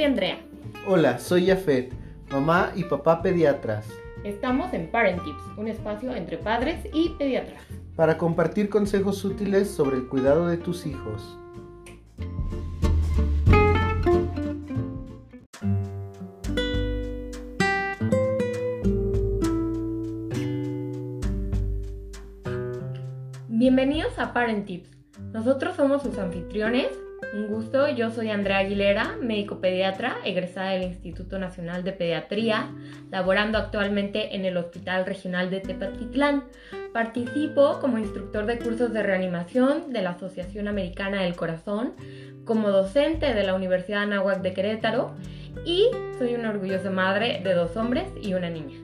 soy Andrea. Hola, soy Yafet, mamá y papá pediatras. Estamos en Parent Tips, un espacio entre padres y pediatras. Para compartir consejos útiles sobre el cuidado de tus hijos. Bienvenidos a Parent Tips. Nosotros somos sus anfitriones. Un gusto, yo soy Andrea Aguilera, médico pediatra, egresada del Instituto Nacional de Pediatría, laborando actualmente en el Hospital Regional de Tepatitlán. Participo como instructor de cursos de reanimación de la Asociación Americana del Corazón, como docente de la Universidad Anáhuac de Querétaro y soy una orgullosa madre de dos hombres y una niña.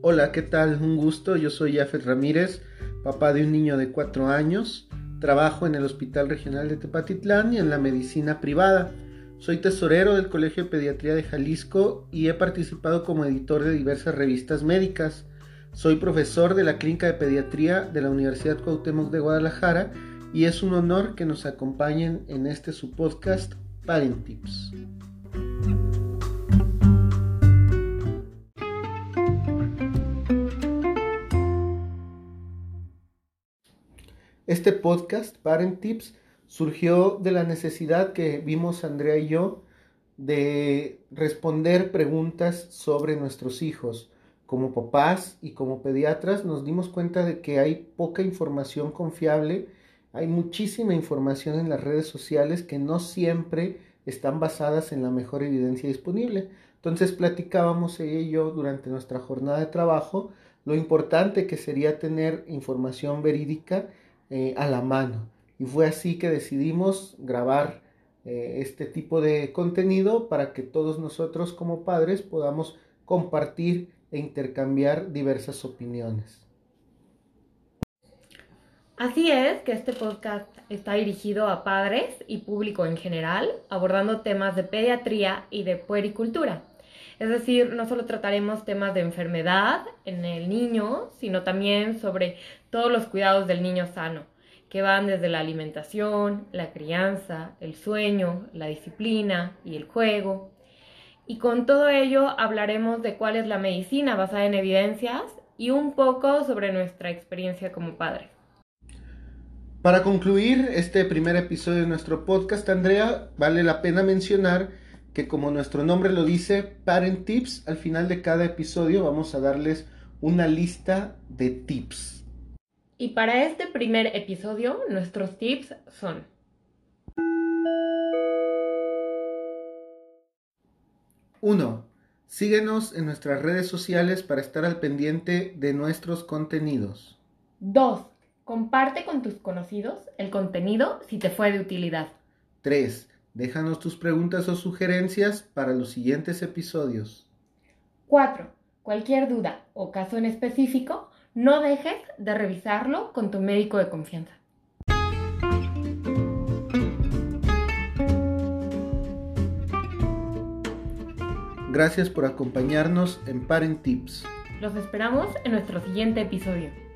Hola, ¿qué tal? Un gusto, yo soy Jafet Ramírez, papá de un niño de 4 años. Trabajo en el Hospital Regional de Tepatitlán y en la medicina privada. Soy tesorero del Colegio de Pediatría de Jalisco y he participado como editor de diversas revistas médicas. Soy profesor de la Clínica de Pediatría de la Universidad Cuauhtémoc de Guadalajara y es un honor que nos acompañen en este su podcast Parent Tips. Este podcast, Parent Tips, surgió de la necesidad que vimos Andrea y yo de responder preguntas sobre nuestros hijos. Como papás y como pediatras nos dimos cuenta de que hay poca información confiable, hay muchísima información en las redes sociales que no siempre están basadas en la mejor evidencia disponible. Entonces platicábamos ella y yo durante nuestra jornada de trabajo lo importante que sería tener información verídica eh, a la mano. Y fue así que decidimos grabar eh, este tipo de contenido para que todos nosotros como padres podamos compartir e intercambiar diversas opiniones. Así es que este podcast está dirigido a padres y público en general, abordando temas de pediatría y de puericultura. Es decir, no solo trataremos temas de enfermedad en el niño, sino también sobre todos los cuidados del niño sano, que van desde la alimentación, la crianza, el sueño, la disciplina y el juego. Y con todo ello hablaremos de cuál es la medicina basada en evidencias y un poco sobre nuestra experiencia como padres. Para concluir este primer episodio de nuestro podcast, Andrea, vale la pena mencionar que como nuestro nombre lo dice, Parent Tips, al final de cada episodio vamos a darles una lista de tips. Y para este primer episodio, nuestros tips son... Uno, Síguenos en nuestras redes sociales para estar al pendiente de nuestros contenidos. 2. Comparte con tus conocidos el contenido si te fue de utilidad. 3. Déjanos tus preguntas o sugerencias para los siguientes episodios. 4. Cualquier duda o caso en específico, no dejes de revisarlo con tu médico de confianza. Gracias por acompañarnos en Parent Tips. Los esperamos en nuestro siguiente episodio.